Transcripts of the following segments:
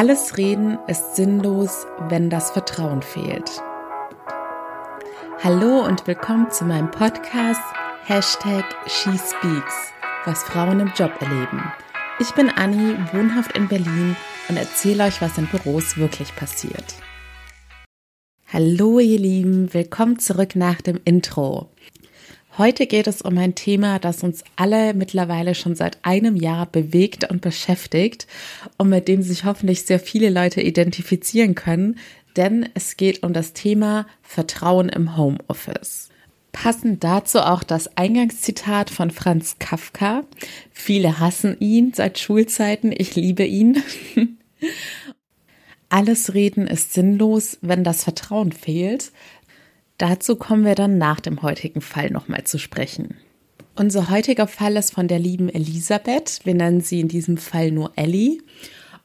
Alles Reden ist sinnlos, wenn das Vertrauen fehlt. Hallo und willkommen zu meinem Podcast Hashtag SheSpeaks, was Frauen im Job erleben. Ich bin Anni, wohnhaft in Berlin und erzähle euch, was in Büros wirklich passiert. Hallo ihr Lieben, willkommen zurück nach dem Intro. Heute geht es um ein Thema, das uns alle mittlerweile schon seit einem Jahr bewegt und beschäftigt und mit dem sich hoffentlich sehr viele Leute identifizieren können, denn es geht um das Thema Vertrauen im Homeoffice. Passend dazu auch das Eingangszitat von Franz Kafka. Viele hassen ihn seit Schulzeiten, ich liebe ihn. Alles Reden ist sinnlos, wenn das Vertrauen fehlt. Dazu kommen wir dann nach dem heutigen Fall nochmal zu sprechen. Unser heutiger Fall ist von der lieben Elisabeth. Wir nennen sie in diesem Fall nur Ellie.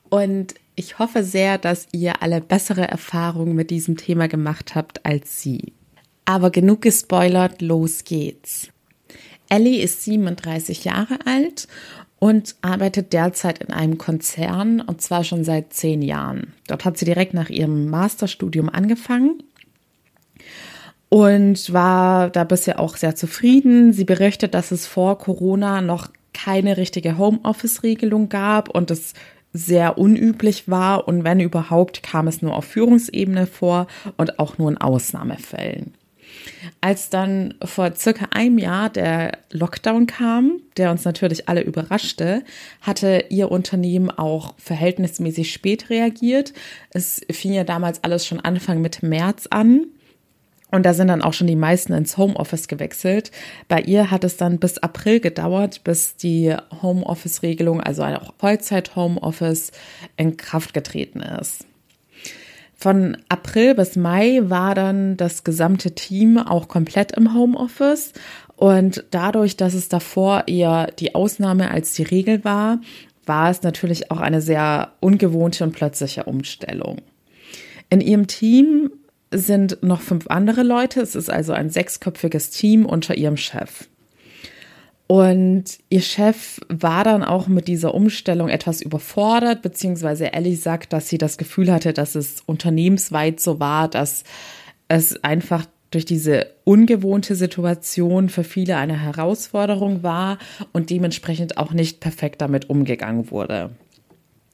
Und ich hoffe sehr, dass ihr alle bessere Erfahrungen mit diesem Thema gemacht habt als sie. Aber genug gespoilert, los geht's. Ellie ist 37 Jahre alt und arbeitet derzeit in einem Konzern und zwar schon seit zehn Jahren. Dort hat sie direkt nach ihrem Masterstudium angefangen und war da bisher auch sehr zufrieden. Sie berichtet, dass es vor Corona noch keine richtige Homeoffice-Regelung gab und es sehr unüblich war und wenn überhaupt kam es nur auf Führungsebene vor und auch nur in Ausnahmefällen. Als dann vor circa einem Jahr der Lockdown kam, der uns natürlich alle überraschte, hatte ihr Unternehmen auch verhältnismäßig spät reagiert. Es fing ja damals alles schon Anfang Mitte März an. Und da sind dann auch schon die meisten ins Homeoffice gewechselt. Bei ihr hat es dann bis April gedauert, bis die Homeoffice-Regelung, also auch Vollzeit-Homeoffice, in Kraft getreten ist. Von April bis Mai war dann das gesamte Team auch komplett im Homeoffice. Und dadurch, dass es davor eher die Ausnahme als die Regel war, war es natürlich auch eine sehr ungewohnte und plötzliche Umstellung. In ihrem Team sind noch fünf andere Leute. Es ist also ein sechsköpfiges Team unter ihrem Chef. Und ihr Chef war dann auch mit dieser Umstellung etwas überfordert, beziehungsweise Ellie sagt, dass sie das Gefühl hatte, dass es unternehmensweit so war, dass es einfach durch diese ungewohnte Situation für viele eine Herausforderung war und dementsprechend auch nicht perfekt damit umgegangen wurde.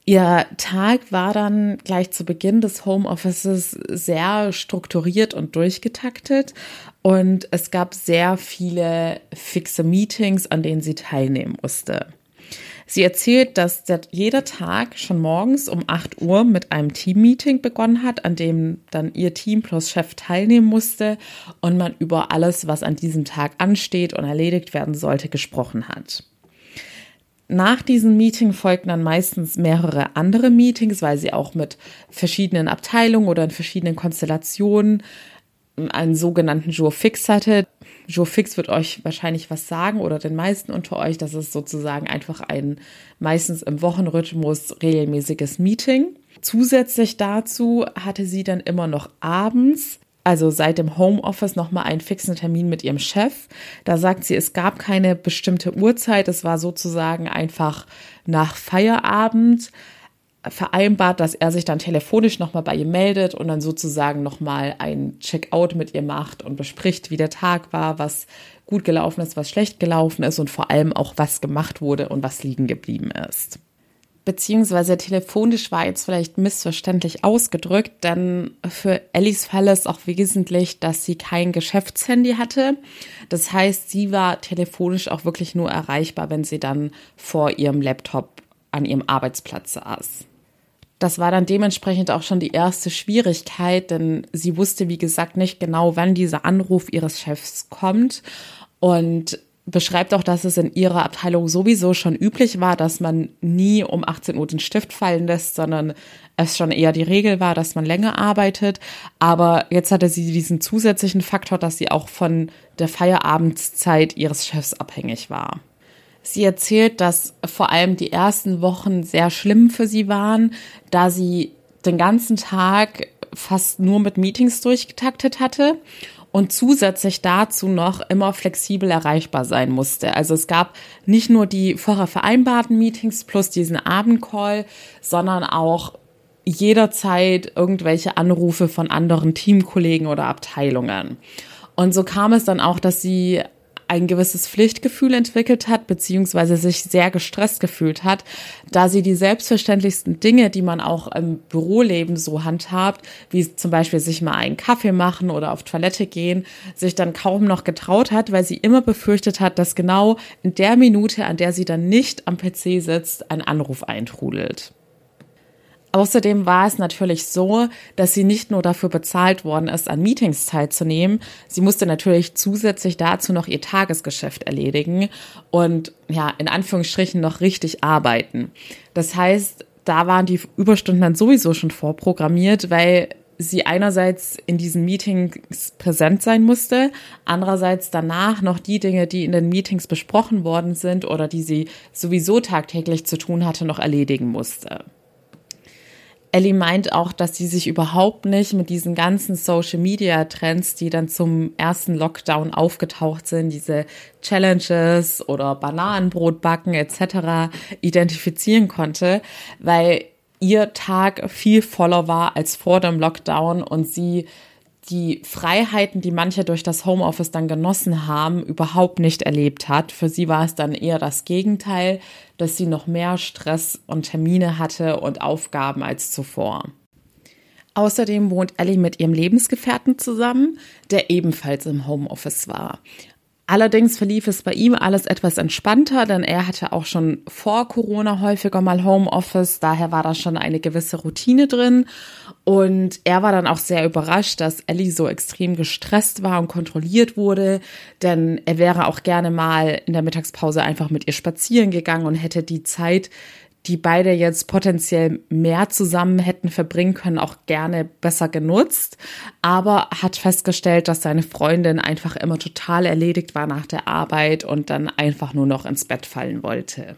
Ihr Tag war dann gleich zu Beginn des Homeoffices sehr strukturiert und durchgetaktet und es gab sehr viele fixe Meetings, an denen sie teilnehmen musste. Sie erzählt, dass jeder Tag schon morgens um 8 Uhr mit einem Teammeeting begonnen hat, an dem dann ihr Team plus Chef teilnehmen musste und man über alles, was an diesem Tag ansteht und erledigt werden sollte, gesprochen hat. Nach diesem Meeting folgten dann meistens mehrere andere Meetings, weil sie auch mit verschiedenen Abteilungen oder in verschiedenen Konstellationen einen sogenannten Jour Fix hatte. Jour Fix wird euch wahrscheinlich was sagen oder den meisten unter euch. Das ist sozusagen einfach ein meistens im Wochenrhythmus regelmäßiges Meeting. Zusätzlich dazu hatte sie dann immer noch abends also seit dem Homeoffice nochmal einen fixen Termin mit ihrem Chef. Da sagt sie, es gab keine bestimmte Uhrzeit. Es war sozusagen einfach nach Feierabend vereinbart, dass er sich dann telefonisch nochmal bei ihr meldet und dann sozusagen nochmal ein Checkout mit ihr macht und bespricht, wie der Tag war, was gut gelaufen ist, was schlecht gelaufen ist und vor allem auch, was gemacht wurde und was liegen geblieben ist beziehungsweise telefonisch war jetzt vielleicht missverständlich ausgedrückt, denn für Ellis Fall ist auch wesentlich, dass sie kein Geschäftshandy hatte. Das heißt, sie war telefonisch auch wirklich nur erreichbar, wenn sie dann vor ihrem Laptop an ihrem Arbeitsplatz saß. Das war dann dementsprechend auch schon die erste Schwierigkeit, denn sie wusste, wie gesagt, nicht genau, wann dieser Anruf ihres Chefs kommt. Und beschreibt auch, dass es in ihrer Abteilung sowieso schon üblich war, dass man nie um 18 Uhr den Stift fallen lässt, sondern es schon eher die Regel war, dass man länger arbeitet. Aber jetzt hatte sie diesen zusätzlichen Faktor, dass sie auch von der Feierabendzeit ihres Chefs abhängig war. Sie erzählt, dass vor allem die ersten Wochen sehr schlimm für sie waren, da sie den ganzen Tag fast nur mit Meetings durchgetaktet hatte und zusätzlich dazu noch immer flexibel erreichbar sein musste. Also es gab nicht nur die vorher vereinbarten Meetings plus diesen Abendcall, sondern auch jederzeit irgendwelche Anrufe von anderen Teamkollegen oder Abteilungen. Und so kam es dann auch, dass sie ein gewisses Pflichtgefühl entwickelt hat, beziehungsweise sich sehr gestresst gefühlt hat, da sie die selbstverständlichsten Dinge, die man auch im Büroleben so handhabt, wie zum Beispiel sich mal einen Kaffee machen oder auf Toilette gehen, sich dann kaum noch getraut hat, weil sie immer befürchtet hat, dass genau in der Minute, an der sie dann nicht am PC sitzt, ein Anruf eintrudelt. Außerdem war es natürlich so, dass sie nicht nur dafür bezahlt worden ist, an Meetings teilzunehmen, sie musste natürlich zusätzlich dazu noch ihr Tagesgeschäft erledigen und ja, in Anführungsstrichen noch richtig arbeiten. Das heißt, da waren die Überstunden dann sowieso schon vorprogrammiert, weil sie einerseits in diesen Meetings präsent sein musste, andererseits danach noch die Dinge, die in den Meetings besprochen worden sind oder die sie sowieso tagtäglich zu tun hatte, noch erledigen musste. Ellie meint auch, dass sie sich überhaupt nicht mit diesen ganzen Social Media Trends, die dann zum ersten Lockdown aufgetaucht sind, diese Challenges oder Bananenbrot backen etc. identifizieren konnte, weil ihr Tag viel voller war als vor dem Lockdown und sie die Freiheiten, die manche durch das Homeoffice dann genossen haben, überhaupt nicht erlebt hat. Für sie war es dann eher das Gegenteil, dass sie noch mehr Stress und Termine hatte und Aufgaben als zuvor. Außerdem wohnt Ellie mit ihrem Lebensgefährten zusammen, der ebenfalls im Homeoffice war. Allerdings verlief es bei ihm alles etwas entspannter, denn er hatte auch schon vor Corona häufiger mal Homeoffice, daher war da schon eine gewisse Routine drin. Und er war dann auch sehr überrascht, dass Ellie so extrem gestresst war und kontrolliert wurde, denn er wäre auch gerne mal in der Mittagspause einfach mit ihr spazieren gegangen und hätte die Zeit, die beide jetzt potenziell mehr zusammen hätten verbringen können, auch gerne besser genutzt, aber hat festgestellt, dass seine Freundin einfach immer total erledigt war nach der Arbeit und dann einfach nur noch ins Bett fallen wollte.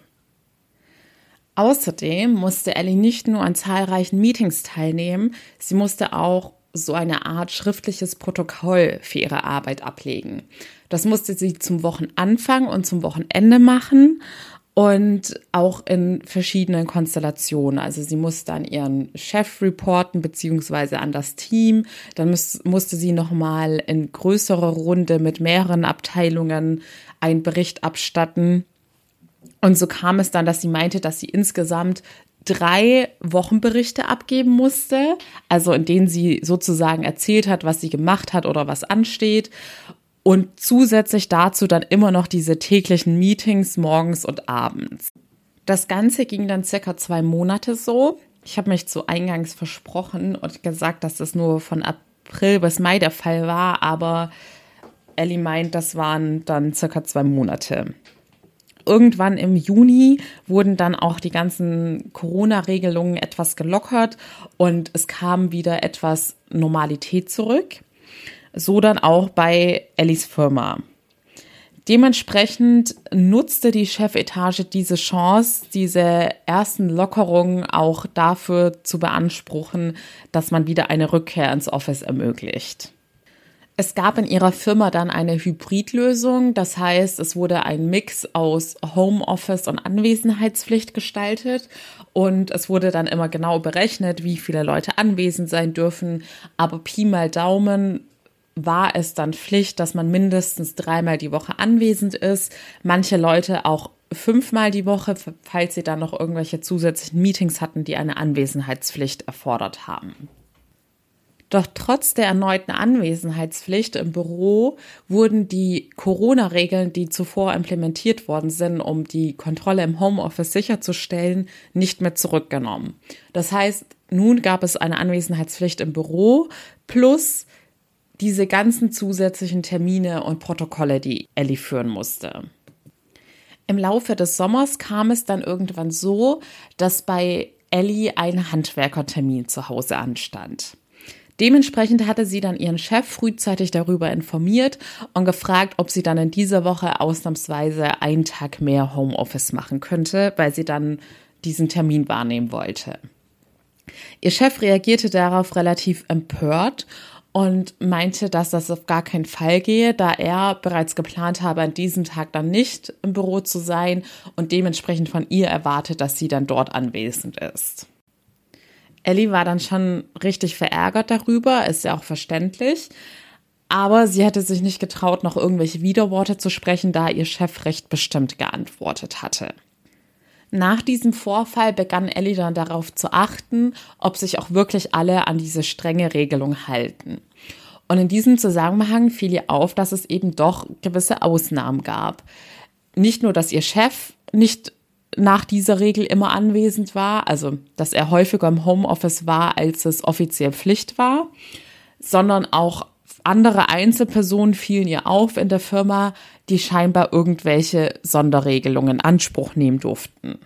Außerdem musste Ellie nicht nur an zahlreichen Meetings teilnehmen, sie musste auch so eine Art schriftliches Protokoll für ihre Arbeit ablegen. Das musste sie zum Wochenanfang und zum Wochenende machen und auch in verschiedenen Konstellationen. Also sie musste an ihren Chef reporten beziehungsweise an das Team. Dann muss, musste sie nochmal in größerer Runde mit mehreren Abteilungen einen Bericht abstatten. Und so kam es dann, dass sie meinte, dass sie insgesamt drei Wochenberichte abgeben musste, also in denen sie sozusagen erzählt hat, was sie gemacht hat oder was ansteht. Und zusätzlich dazu dann immer noch diese täglichen Meetings morgens und abends. Das Ganze ging dann circa zwei Monate so. Ich habe mich zu Eingangs versprochen und gesagt, dass das nur von April bis Mai der Fall war, aber Ellie meint, das waren dann circa zwei Monate irgendwann im Juni wurden dann auch die ganzen Corona-Regelungen etwas gelockert und es kam wieder etwas Normalität zurück. So dann auch bei Ellis Firma. Dementsprechend nutzte die Chefetage diese Chance, diese ersten Lockerungen auch dafür zu beanspruchen, dass man wieder eine Rückkehr ins Office ermöglicht. Es gab in ihrer Firma dann eine Hybridlösung. Das heißt, es wurde ein Mix aus Homeoffice und Anwesenheitspflicht gestaltet. Und es wurde dann immer genau berechnet, wie viele Leute anwesend sein dürfen. Aber Pi mal Daumen war es dann Pflicht, dass man mindestens dreimal die Woche anwesend ist. Manche Leute auch fünfmal die Woche, falls sie dann noch irgendwelche zusätzlichen Meetings hatten, die eine Anwesenheitspflicht erfordert haben. Doch trotz der erneuten Anwesenheitspflicht im Büro wurden die Corona-Regeln, die zuvor implementiert worden sind, um die Kontrolle im Homeoffice sicherzustellen, nicht mehr zurückgenommen. Das heißt, nun gab es eine Anwesenheitspflicht im Büro plus diese ganzen zusätzlichen Termine und Protokolle, die Ellie führen musste. Im Laufe des Sommers kam es dann irgendwann so, dass bei Ellie ein Handwerkertermin zu Hause anstand. Dementsprechend hatte sie dann ihren Chef frühzeitig darüber informiert und gefragt, ob sie dann in dieser Woche ausnahmsweise einen Tag mehr Homeoffice machen könnte, weil sie dann diesen Termin wahrnehmen wollte. Ihr Chef reagierte darauf relativ empört und meinte, dass das auf gar keinen Fall gehe, da er bereits geplant habe, an diesem Tag dann nicht im Büro zu sein und dementsprechend von ihr erwartet, dass sie dann dort anwesend ist. Ellie war dann schon richtig verärgert darüber, ist ja auch verständlich. Aber sie hätte sich nicht getraut, noch irgendwelche Widerworte zu sprechen, da ihr Chef recht bestimmt geantwortet hatte. Nach diesem Vorfall begann Ellie dann darauf zu achten, ob sich auch wirklich alle an diese strenge Regelung halten. Und in diesem Zusammenhang fiel ihr auf, dass es eben doch gewisse Ausnahmen gab. Nicht nur, dass ihr Chef nicht nach dieser Regel immer anwesend war, also dass er häufiger im Homeoffice war, als es offiziell Pflicht war, sondern auch andere Einzelpersonen fielen ihr auf in der Firma, die scheinbar irgendwelche Sonderregelungen in Anspruch nehmen durften.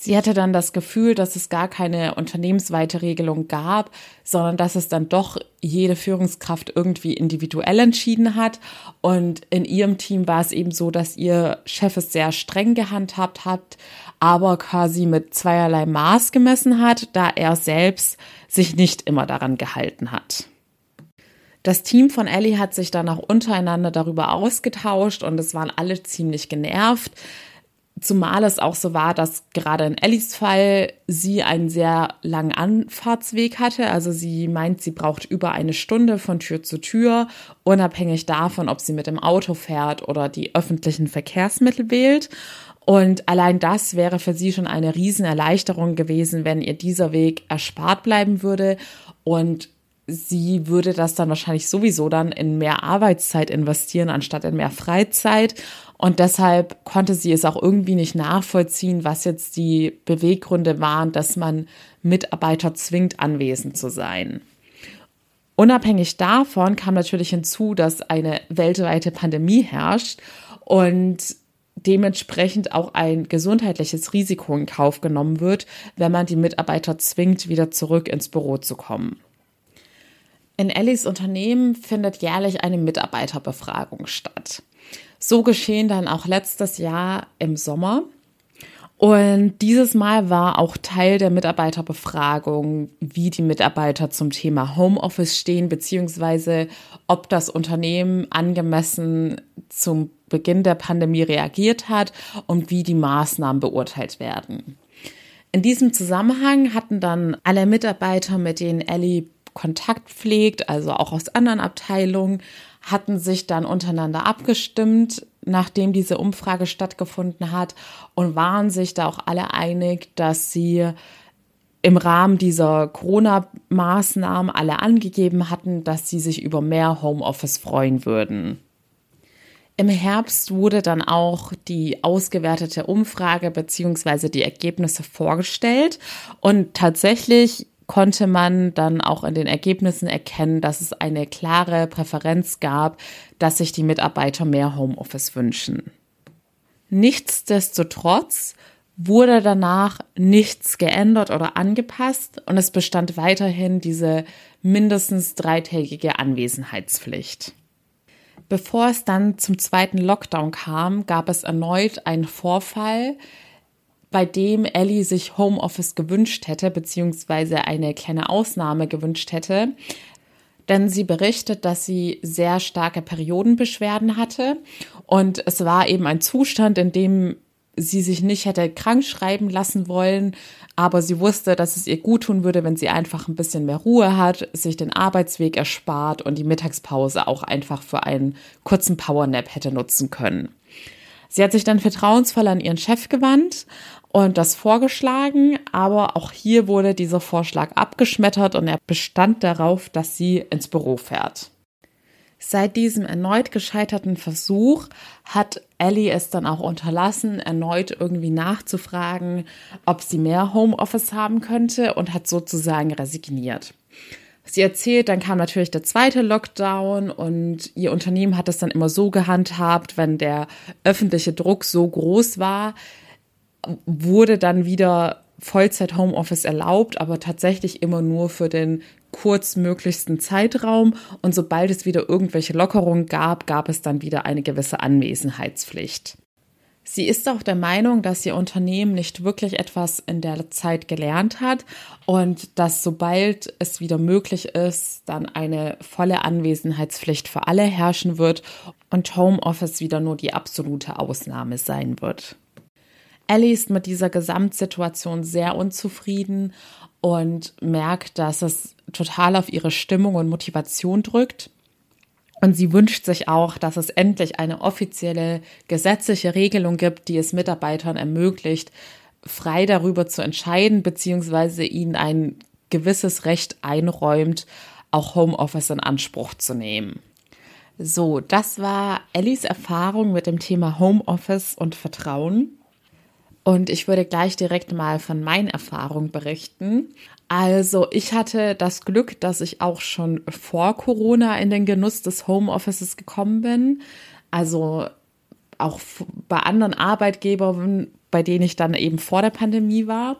Sie hatte dann das Gefühl, dass es gar keine unternehmensweite Regelung gab, sondern dass es dann doch jede Führungskraft irgendwie individuell entschieden hat. Und in ihrem Team war es eben so, dass ihr Chef es sehr streng gehandhabt hat, aber quasi mit zweierlei Maß gemessen hat, da er selbst sich nicht immer daran gehalten hat. Das Team von Ellie hat sich dann auch untereinander darüber ausgetauscht und es waren alle ziemlich genervt. Zumal es auch so war, dass gerade in Ellies Fall sie einen sehr langen Anfahrtsweg hatte. Also sie meint, sie braucht über eine Stunde von Tür zu Tür, unabhängig davon, ob sie mit dem Auto fährt oder die öffentlichen Verkehrsmittel wählt. Und allein das wäre für sie schon eine Riesenerleichterung gewesen, wenn ihr dieser Weg erspart bleiben würde. Und sie würde das dann wahrscheinlich sowieso dann in mehr Arbeitszeit investieren, anstatt in mehr Freizeit. Und deshalb konnte sie es auch irgendwie nicht nachvollziehen, was jetzt die Beweggründe waren, dass man Mitarbeiter zwingt, anwesend zu sein. Unabhängig davon kam natürlich hinzu, dass eine weltweite Pandemie herrscht und dementsprechend auch ein gesundheitliches Risiko in Kauf genommen wird, wenn man die Mitarbeiter zwingt, wieder zurück ins Büro zu kommen. In Ellis Unternehmen findet jährlich eine Mitarbeiterbefragung statt. So geschehen dann auch letztes Jahr im Sommer. Und dieses Mal war auch Teil der Mitarbeiterbefragung, wie die Mitarbeiter zum Thema Homeoffice stehen, beziehungsweise ob das Unternehmen angemessen zum Beginn der Pandemie reagiert hat und wie die Maßnahmen beurteilt werden. In diesem Zusammenhang hatten dann alle Mitarbeiter, mit denen Ellie Kontakt pflegt, also auch aus anderen Abteilungen, hatten sich dann untereinander abgestimmt, nachdem diese Umfrage stattgefunden hat und waren sich da auch alle einig, dass sie im Rahmen dieser Corona-Maßnahmen alle angegeben hatten, dass sie sich über mehr Homeoffice freuen würden. Im Herbst wurde dann auch die ausgewertete Umfrage bzw. die Ergebnisse vorgestellt und tatsächlich konnte man dann auch in den Ergebnissen erkennen, dass es eine klare Präferenz gab, dass sich die Mitarbeiter mehr Homeoffice wünschen. Nichtsdestotrotz wurde danach nichts geändert oder angepasst und es bestand weiterhin diese mindestens dreitägige Anwesenheitspflicht. Bevor es dann zum zweiten Lockdown kam, gab es erneut einen Vorfall, bei dem Ellie sich Homeoffice gewünscht hätte, beziehungsweise eine kleine Ausnahme gewünscht hätte. Denn sie berichtet, dass sie sehr starke Periodenbeschwerden hatte. Und es war eben ein Zustand, in dem sie sich nicht hätte krank schreiben lassen wollen, aber sie wusste, dass es ihr gut tun würde, wenn sie einfach ein bisschen mehr Ruhe hat, sich den Arbeitsweg erspart und die Mittagspause auch einfach für einen kurzen Powernap hätte nutzen können. Sie hat sich dann vertrauensvoll an ihren Chef gewandt und das vorgeschlagen, aber auch hier wurde dieser Vorschlag abgeschmettert und er bestand darauf, dass sie ins Büro fährt. Seit diesem erneut gescheiterten Versuch hat Ellie es dann auch unterlassen, erneut irgendwie nachzufragen, ob sie mehr Homeoffice haben könnte und hat sozusagen resigniert. Sie erzählt, dann kam natürlich der zweite Lockdown und ihr Unternehmen hat es dann immer so gehandhabt, wenn der öffentliche Druck so groß war, wurde dann wieder Vollzeit Homeoffice erlaubt, aber tatsächlich immer nur für den kurzmöglichsten Zeitraum. Und sobald es wieder irgendwelche Lockerungen gab, gab es dann wieder eine gewisse Anwesenheitspflicht. Sie ist auch der Meinung, dass ihr Unternehmen nicht wirklich etwas in der Zeit gelernt hat und dass sobald es wieder möglich ist, dann eine volle Anwesenheitspflicht für alle herrschen wird und Homeoffice wieder nur die absolute Ausnahme sein wird. Ellie ist mit dieser Gesamtsituation sehr unzufrieden und merkt, dass es total auf ihre Stimmung und Motivation drückt. Und sie wünscht sich auch, dass es endlich eine offizielle gesetzliche Regelung gibt, die es Mitarbeitern ermöglicht, frei darüber zu entscheiden, beziehungsweise ihnen ein gewisses Recht einräumt, auch Homeoffice in Anspruch zu nehmen. So, das war Ellis Erfahrung mit dem Thema Homeoffice und Vertrauen. Und ich würde gleich direkt mal von meinen Erfahrungen berichten. Also ich hatte das Glück, dass ich auch schon vor Corona in den Genuss des Homeoffices gekommen bin. Also auch bei anderen Arbeitgebern, bei denen ich dann eben vor der Pandemie war.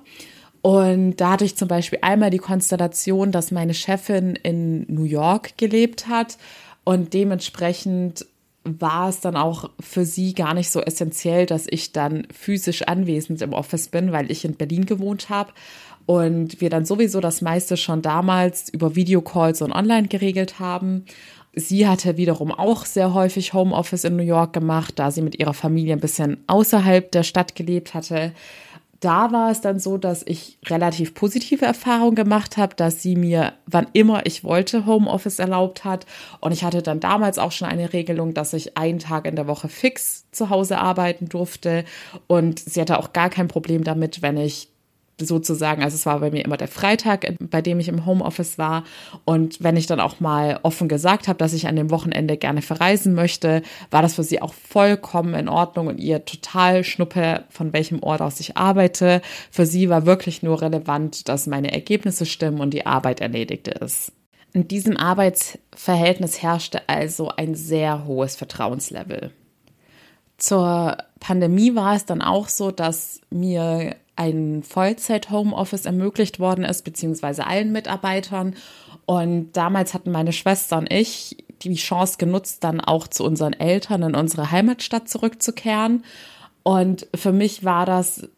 Und da hatte ich zum Beispiel einmal die Konstellation, dass meine Chefin in New York gelebt hat und dementsprechend war es dann auch für sie gar nicht so essentiell, dass ich dann physisch anwesend im Office bin, weil ich in Berlin gewohnt habe und wir dann sowieso das meiste schon damals über Videocalls und online geregelt haben. Sie hatte wiederum auch sehr häufig Homeoffice in New York gemacht, da sie mit ihrer Familie ein bisschen außerhalb der Stadt gelebt hatte da war es dann so, dass ich relativ positive Erfahrungen gemacht habe, dass sie mir, wann immer ich wollte, Homeoffice erlaubt hat. Und ich hatte dann damals auch schon eine Regelung, dass ich einen Tag in der Woche fix zu Hause arbeiten durfte. Und sie hatte auch gar kein Problem damit, wenn ich sozusagen, also es war bei mir immer der Freitag, bei dem ich im Homeoffice war. Und wenn ich dann auch mal offen gesagt habe, dass ich an dem Wochenende gerne verreisen möchte, war das für sie auch vollkommen in Ordnung und ihr total schnuppe, von welchem Ort aus ich arbeite. Für sie war wirklich nur relevant, dass meine Ergebnisse stimmen und die Arbeit erledigt ist. In diesem Arbeitsverhältnis herrschte also ein sehr hohes Vertrauenslevel. Zur Pandemie war es dann auch so, dass mir ein Vollzeit-Homeoffice ermöglicht worden ist, beziehungsweise allen Mitarbeitern. Und damals hatten meine Schwester und ich die Chance genutzt, dann auch zu unseren Eltern in unsere Heimatstadt zurückzukehren. Und für mich war das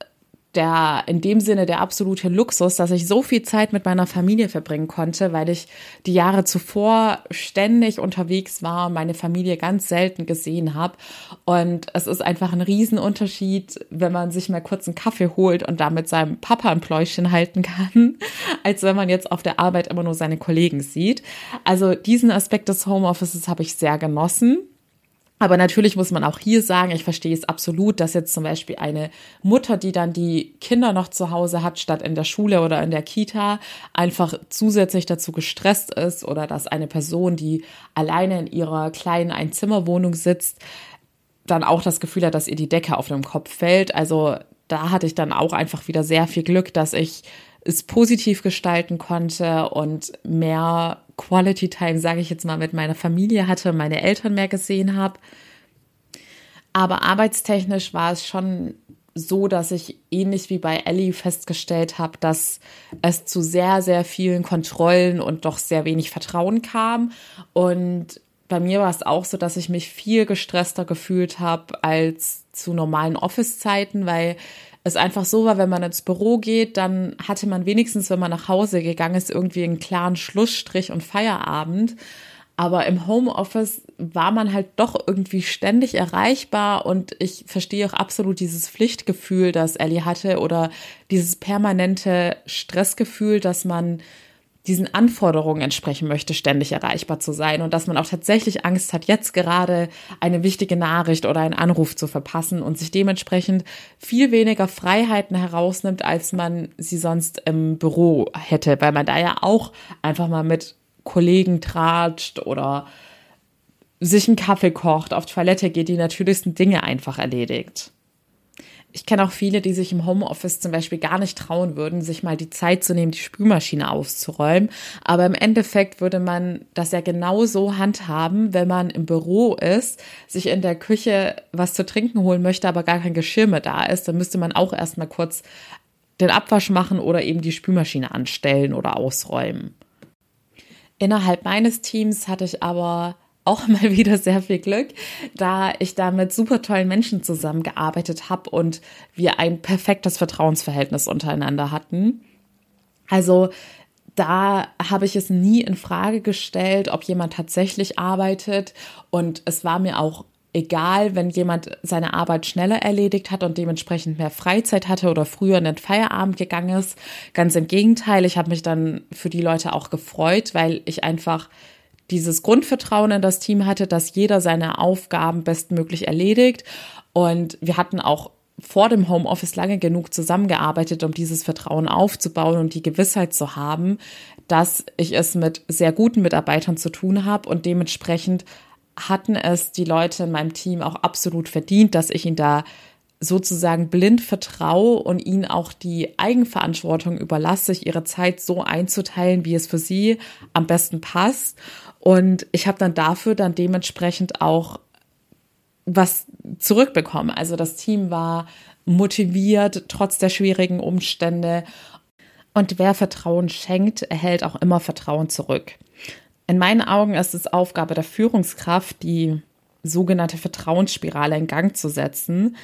der in dem Sinne der absolute Luxus, dass ich so viel Zeit mit meiner Familie verbringen konnte, weil ich die Jahre zuvor ständig unterwegs war und meine Familie ganz selten gesehen habe. Und es ist einfach ein Riesenunterschied, wenn man sich mal kurz einen Kaffee holt und da mit seinem Papa ein Pläuschen halten kann, als wenn man jetzt auf der Arbeit immer nur seine Kollegen sieht. Also diesen Aspekt des Homeoffices habe ich sehr genossen. Aber natürlich muss man auch hier sagen, ich verstehe es absolut, dass jetzt zum Beispiel eine Mutter, die dann die Kinder noch zu Hause hat, statt in der Schule oder in der Kita, einfach zusätzlich dazu gestresst ist oder dass eine Person, die alleine in ihrer kleinen Einzimmerwohnung sitzt, dann auch das Gefühl hat, dass ihr die Decke auf dem Kopf fällt. Also da hatte ich dann auch einfach wieder sehr viel Glück, dass ich es positiv gestalten konnte und mehr Quality Time, sage ich jetzt mal, mit meiner Familie hatte, meine Eltern mehr gesehen habe. Aber arbeitstechnisch war es schon so, dass ich ähnlich wie bei Ellie festgestellt habe, dass es zu sehr, sehr vielen Kontrollen und doch sehr wenig Vertrauen kam. Und bei mir war es auch so, dass ich mich viel gestresster gefühlt habe als zu normalen Office-Zeiten, weil es einfach so war, wenn man ins Büro geht, dann hatte man wenigstens, wenn man nach Hause gegangen ist, irgendwie einen klaren Schlussstrich und Feierabend. Aber im Homeoffice war man halt doch irgendwie ständig erreichbar und ich verstehe auch absolut dieses Pflichtgefühl, das Ellie hatte oder dieses permanente Stressgefühl, dass man diesen Anforderungen entsprechen möchte, ständig erreichbar zu sein und dass man auch tatsächlich Angst hat, jetzt gerade eine wichtige Nachricht oder einen Anruf zu verpassen und sich dementsprechend viel weniger Freiheiten herausnimmt, als man sie sonst im Büro hätte, weil man da ja auch einfach mal mit Kollegen tratscht oder sich einen Kaffee kocht, auf Toilette geht, die natürlichsten Dinge einfach erledigt ich kenne auch viele, die sich im Homeoffice zum Beispiel gar nicht trauen würden, sich mal die Zeit zu nehmen, die Spülmaschine auszuräumen. Aber im Endeffekt würde man das ja genauso handhaben, wenn man im Büro ist, sich in der Küche was zu trinken holen möchte, aber gar kein Geschirr mehr da ist. Dann müsste man auch erstmal kurz den Abwasch machen oder eben die Spülmaschine anstellen oder ausräumen. Innerhalb meines Teams hatte ich aber auch mal wieder sehr viel Glück, da ich da mit super tollen Menschen zusammengearbeitet habe und wir ein perfektes Vertrauensverhältnis untereinander hatten. Also da habe ich es nie in Frage gestellt, ob jemand tatsächlich arbeitet und es war mir auch egal, wenn jemand seine Arbeit schneller erledigt hat und dementsprechend mehr Freizeit hatte oder früher in den Feierabend gegangen ist. Ganz im Gegenteil, ich habe mich dann für die Leute auch gefreut, weil ich einfach dieses Grundvertrauen in das Team hatte, dass jeder seine Aufgaben bestmöglich erledigt. Und wir hatten auch vor dem Homeoffice lange genug zusammengearbeitet, um dieses Vertrauen aufzubauen und die Gewissheit zu haben, dass ich es mit sehr guten Mitarbeitern zu tun habe und dementsprechend hatten es die Leute in meinem Team auch absolut verdient, dass ich ihnen da sozusagen blind vertraue und ihnen auch die Eigenverantwortung überlasse, sich ihre Zeit so einzuteilen, wie es für sie am besten passt. Und ich habe dann dafür dann dementsprechend auch was zurückbekommen. Also das Team war motiviert, trotz der schwierigen Umstände. Und wer Vertrauen schenkt, erhält auch immer Vertrauen zurück. In meinen Augen ist es Aufgabe der Führungskraft, die sogenannte Vertrauensspirale in Gang zu setzen.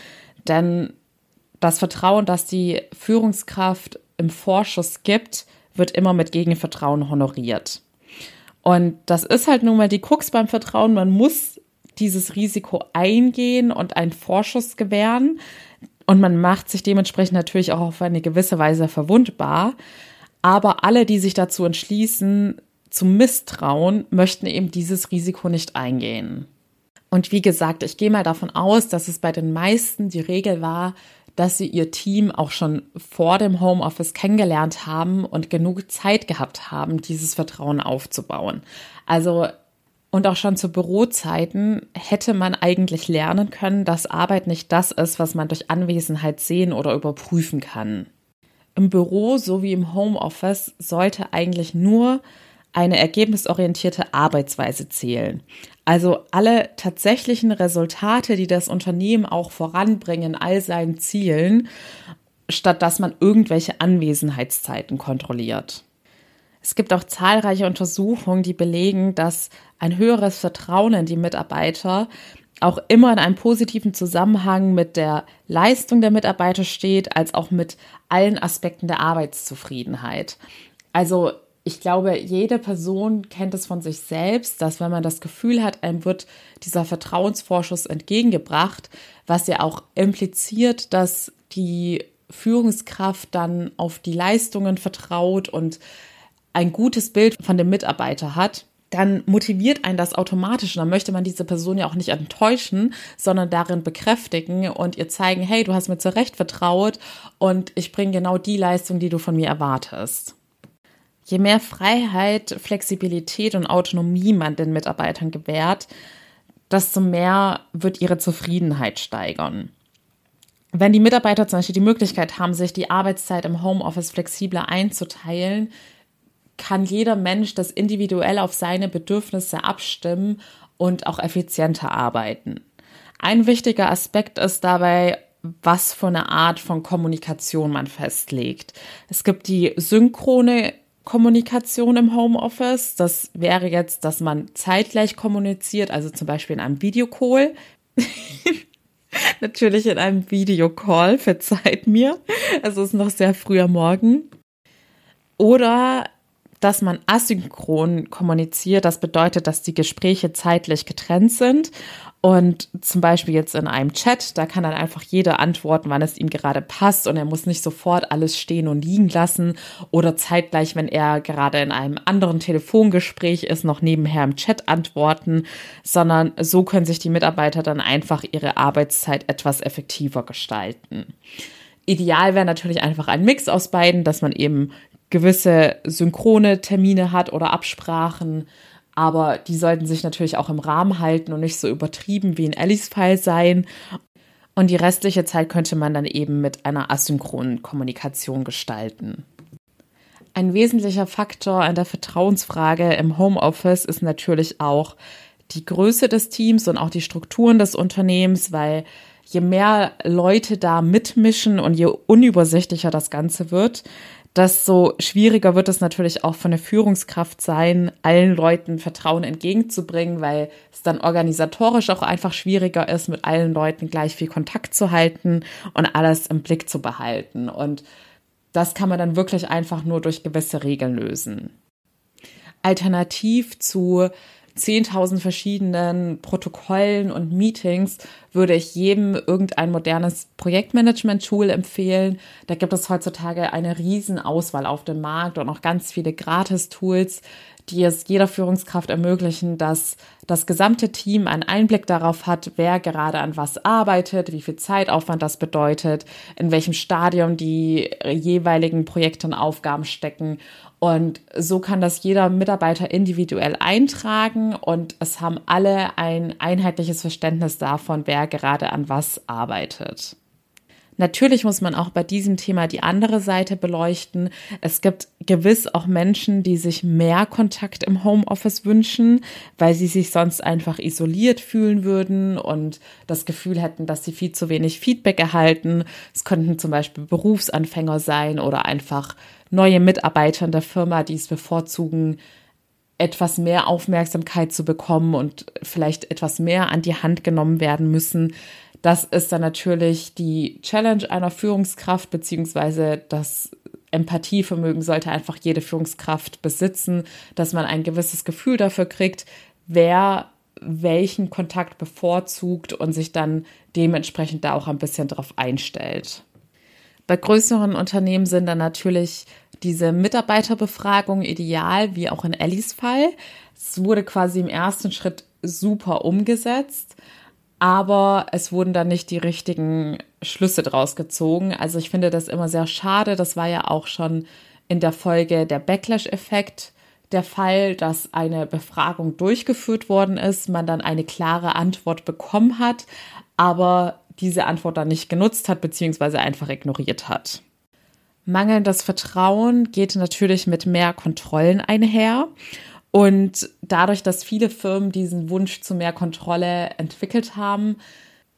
Denn das Vertrauen, das die Führungskraft im Vorschuss gibt, wird immer mit Gegenvertrauen honoriert. Und das ist halt nun mal die Krux beim Vertrauen. Man muss dieses Risiko eingehen und einen Vorschuss gewähren. Und man macht sich dementsprechend natürlich auch auf eine gewisse Weise verwundbar. Aber alle, die sich dazu entschließen, zu misstrauen, möchten eben dieses Risiko nicht eingehen. Und wie gesagt, ich gehe mal davon aus, dass es bei den meisten die Regel war, dass sie ihr Team auch schon vor dem Homeoffice kennengelernt haben und genug Zeit gehabt haben, dieses Vertrauen aufzubauen. Also und auch schon zu Bürozeiten hätte man eigentlich lernen können, dass Arbeit nicht das ist, was man durch Anwesenheit sehen oder überprüfen kann. Im Büro sowie im Homeoffice sollte eigentlich nur eine ergebnisorientierte Arbeitsweise zählen. Also alle tatsächlichen Resultate, die das Unternehmen auch voranbringen, all seinen Zielen, statt dass man irgendwelche Anwesenheitszeiten kontrolliert. Es gibt auch zahlreiche Untersuchungen, die belegen, dass ein höheres Vertrauen in die Mitarbeiter auch immer in einem positiven Zusammenhang mit der Leistung der Mitarbeiter steht, als auch mit allen Aspekten der Arbeitszufriedenheit. Also ich glaube, jede Person kennt es von sich selbst, dass wenn man das Gefühl hat, einem wird dieser Vertrauensvorschuss entgegengebracht, was ja auch impliziert, dass die Führungskraft dann auf die Leistungen vertraut und ein gutes Bild von dem Mitarbeiter hat, dann motiviert einen das automatisch und dann möchte man diese Person ja auch nicht enttäuschen, sondern darin bekräftigen und ihr zeigen, hey, du hast mir zu Recht vertraut und ich bringe genau die Leistung, die du von mir erwartest. Je mehr Freiheit, Flexibilität und Autonomie man den Mitarbeitern gewährt, desto mehr wird ihre Zufriedenheit steigern. Wenn die Mitarbeiter zum Beispiel die Möglichkeit haben, sich die Arbeitszeit im Homeoffice flexibler einzuteilen, kann jeder Mensch das individuell auf seine Bedürfnisse abstimmen und auch effizienter arbeiten. Ein wichtiger Aspekt ist dabei, was für eine Art von Kommunikation man festlegt. Es gibt die synchrone Kommunikation im Homeoffice. Das wäre jetzt, dass man zeitgleich kommuniziert, also zum Beispiel in einem Videocall. Natürlich in einem Videocall, verzeiht mir. Es ist noch sehr früher Morgen. Oder dass man asynchron kommuniziert. Das bedeutet, dass die Gespräche zeitlich getrennt sind und zum Beispiel jetzt in einem Chat, da kann dann einfach jeder antworten, wann es ihm gerade passt und er muss nicht sofort alles stehen und liegen lassen oder zeitgleich, wenn er gerade in einem anderen Telefongespräch ist, noch nebenher im Chat antworten, sondern so können sich die Mitarbeiter dann einfach ihre Arbeitszeit etwas effektiver gestalten. Ideal wäre natürlich einfach ein Mix aus beiden, dass man eben gewisse synchrone Termine hat oder Absprachen, aber die sollten sich natürlich auch im Rahmen halten und nicht so übertrieben wie in Ellis Fall sein. Und die restliche Zeit könnte man dann eben mit einer asynchronen Kommunikation gestalten. Ein wesentlicher Faktor an der Vertrauensfrage im Homeoffice ist natürlich auch die Größe des Teams und auch die Strukturen des Unternehmens, weil je mehr Leute da mitmischen und je unübersichtlicher das Ganze wird, desto schwieriger wird es natürlich auch von der Führungskraft sein, allen Leuten Vertrauen entgegenzubringen, weil es dann organisatorisch auch einfach schwieriger ist, mit allen Leuten gleich viel Kontakt zu halten und alles im Blick zu behalten. Und das kann man dann wirklich einfach nur durch gewisse Regeln lösen. Alternativ zu 10.000 verschiedenen Protokollen und Meetings würde ich jedem irgendein modernes Projektmanagement-Tool empfehlen. Da gibt es heutzutage eine riesen Auswahl auf dem Markt und auch ganz viele Gratis-Tools, die es jeder Führungskraft ermöglichen, dass das gesamte Team einen Einblick darauf hat, wer gerade an was arbeitet, wie viel Zeitaufwand das bedeutet, in welchem Stadium die jeweiligen Projekte und Aufgaben stecken. Und so kann das jeder Mitarbeiter individuell eintragen und es haben alle ein einheitliches Verständnis davon, wer gerade an was arbeitet. Natürlich muss man auch bei diesem Thema die andere Seite beleuchten. Es gibt gewiss auch Menschen, die sich mehr Kontakt im Homeoffice wünschen, weil sie sich sonst einfach isoliert fühlen würden und das Gefühl hätten, dass sie viel zu wenig Feedback erhalten. Es könnten zum Beispiel Berufsanfänger sein oder einfach neue Mitarbeiter in der Firma, die es bevorzugen, etwas mehr Aufmerksamkeit zu bekommen und vielleicht etwas mehr an die Hand genommen werden müssen. Das ist dann natürlich die Challenge einer Führungskraft, beziehungsweise das Empathievermögen sollte einfach jede Führungskraft besitzen, dass man ein gewisses Gefühl dafür kriegt, wer welchen Kontakt bevorzugt und sich dann dementsprechend da auch ein bisschen drauf einstellt. Bei größeren Unternehmen sind dann natürlich diese Mitarbeiterbefragung ideal, wie auch in Ellis Fall. Es wurde quasi im ersten Schritt super umgesetzt aber es wurden dann nicht die richtigen Schlüsse draus gezogen. Also ich finde das immer sehr schade. Das war ja auch schon in der Folge der Backlash-Effekt der Fall, dass eine Befragung durchgeführt worden ist, man dann eine klare Antwort bekommen hat, aber diese Antwort dann nicht genutzt hat, beziehungsweise einfach ignoriert hat. Mangelndes Vertrauen geht natürlich mit mehr Kontrollen einher. Und dadurch, dass viele Firmen diesen Wunsch zu mehr Kontrolle entwickelt haben,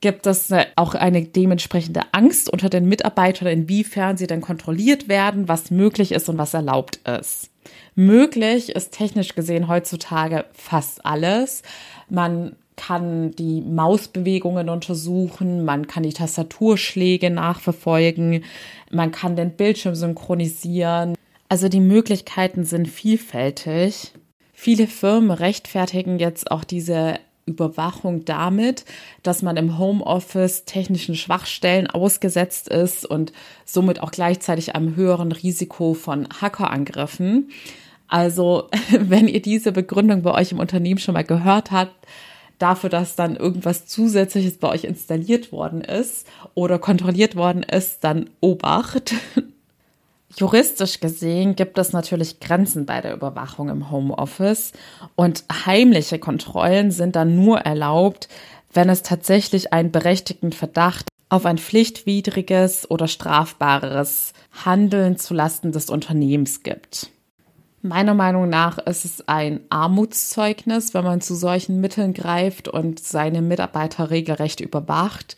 gibt es auch eine dementsprechende Angst unter den Mitarbeitern, inwiefern sie denn kontrolliert werden, was möglich ist und was erlaubt ist. Möglich ist technisch gesehen heutzutage fast alles. Man kann die Mausbewegungen untersuchen, man kann die Tastaturschläge nachverfolgen, man kann den Bildschirm synchronisieren. Also die Möglichkeiten sind vielfältig. Viele Firmen rechtfertigen jetzt auch diese Überwachung damit, dass man im Homeoffice technischen Schwachstellen ausgesetzt ist und somit auch gleichzeitig einem höheren Risiko von Hackerangriffen. Also, wenn ihr diese Begründung bei euch im Unternehmen schon mal gehört habt, dafür, dass dann irgendwas Zusätzliches bei euch installiert worden ist oder kontrolliert worden ist, dann Obacht. Juristisch gesehen gibt es natürlich Grenzen bei der Überwachung im Homeoffice und heimliche Kontrollen sind dann nur erlaubt, wenn es tatsächlich einen berechtigten Verdacht auf ein pflichtwidriges oder strafbares Handeln zulasten des Unternehmens gibt. Meiner Meinung nach ist es ein Armutszeugnis, wenn man zu solchen Mitteln greift und seine Mitarbeiter regelrecht überwacht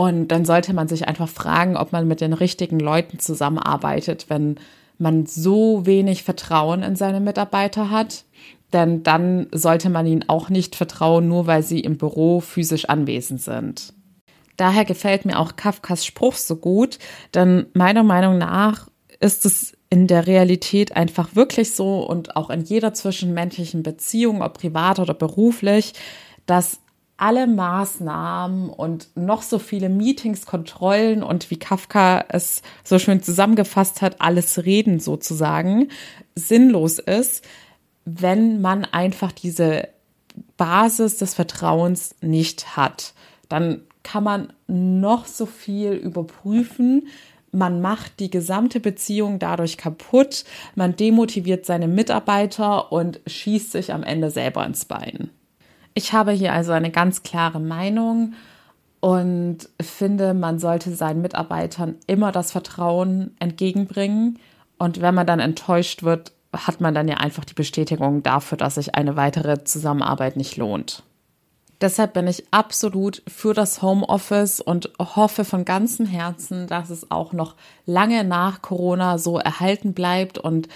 und dann sollte man sich einfach fragen, ob man mit den richtigen Leuten zusammenarbeitet, wenn man so wenig Vertrauen in seine Mitarbeiter hat. Denn dann sollte man ihnen auch nicht vertrauen, nur weil sie im Büro physisch anwesend sind. Daher gefällt mir auch Kafkas Spruch so gut, denn meiner Meinung nach ist es in der Realität einfach wirklich so und auch in jeder zwischenmenschlichen Beziehung, ob privat oder beruflich, dass alle Maßnahmen und noch so viele Meetings, Kontrollen und wie Kafka es so schön zusammengefasst hat, alles Reden sozusagen, sinnlos ist, wenn man einfach diese Basis des Vertrauens nicht hat. Dann kann man noch so viel überprüfen. Man macht die gesamte Beziehung dadurch kaputt. Man demotiviert seine Mitarbeiter und schießt sich am Ende selber ins Bein. Ich habe hier also eine ganz klare Meinung und finde, man sollte seinen Mitarbeitern immer das Vertrauen entgegenbringen. Und wenn man dann enttäuscht wird, hat man dann ja einfach die Bestätigung dafür, dass sich eine weitere Zusammenarbeit nicht lohnt. Deshalb bin ich absolut für das Homeoffice und hoffe von ganzem Herzen, dass es auch noch lange nach Corona so erhalten bleibt und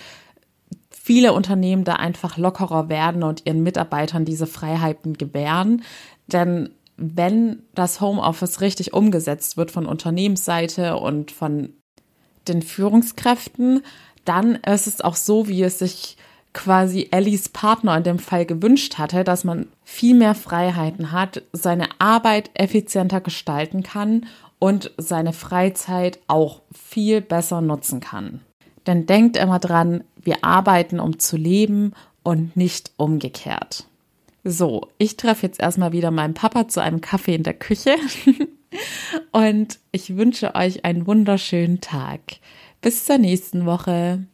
viele Unternehmen da einfach lockerer werden und ihren Mitarbeitern diese Freiheiten gewähren. Denn wenn das Homeoffice richtig umgesetzt wird von Unternehmensseite und von den Führungskräften, dann ist es auch so, wie es sich quasi Ellies Partner in dem Fall gewünscht hatte, dass man viel mehr Freiheiten hat, seine Arbeit effizienter gestalten kann und seine Freizeit auch viel besser nutzen kann. Denn denkt immer dran, wir arbeiten, um zu leben und nicht umgekehrt. So, ich treffe jetzt erstmal wieder meinen Papa zu einem Kaffee in der Küche und ich wünsche euch einen wunderschönen Tag. Bis zur nächsten Woche.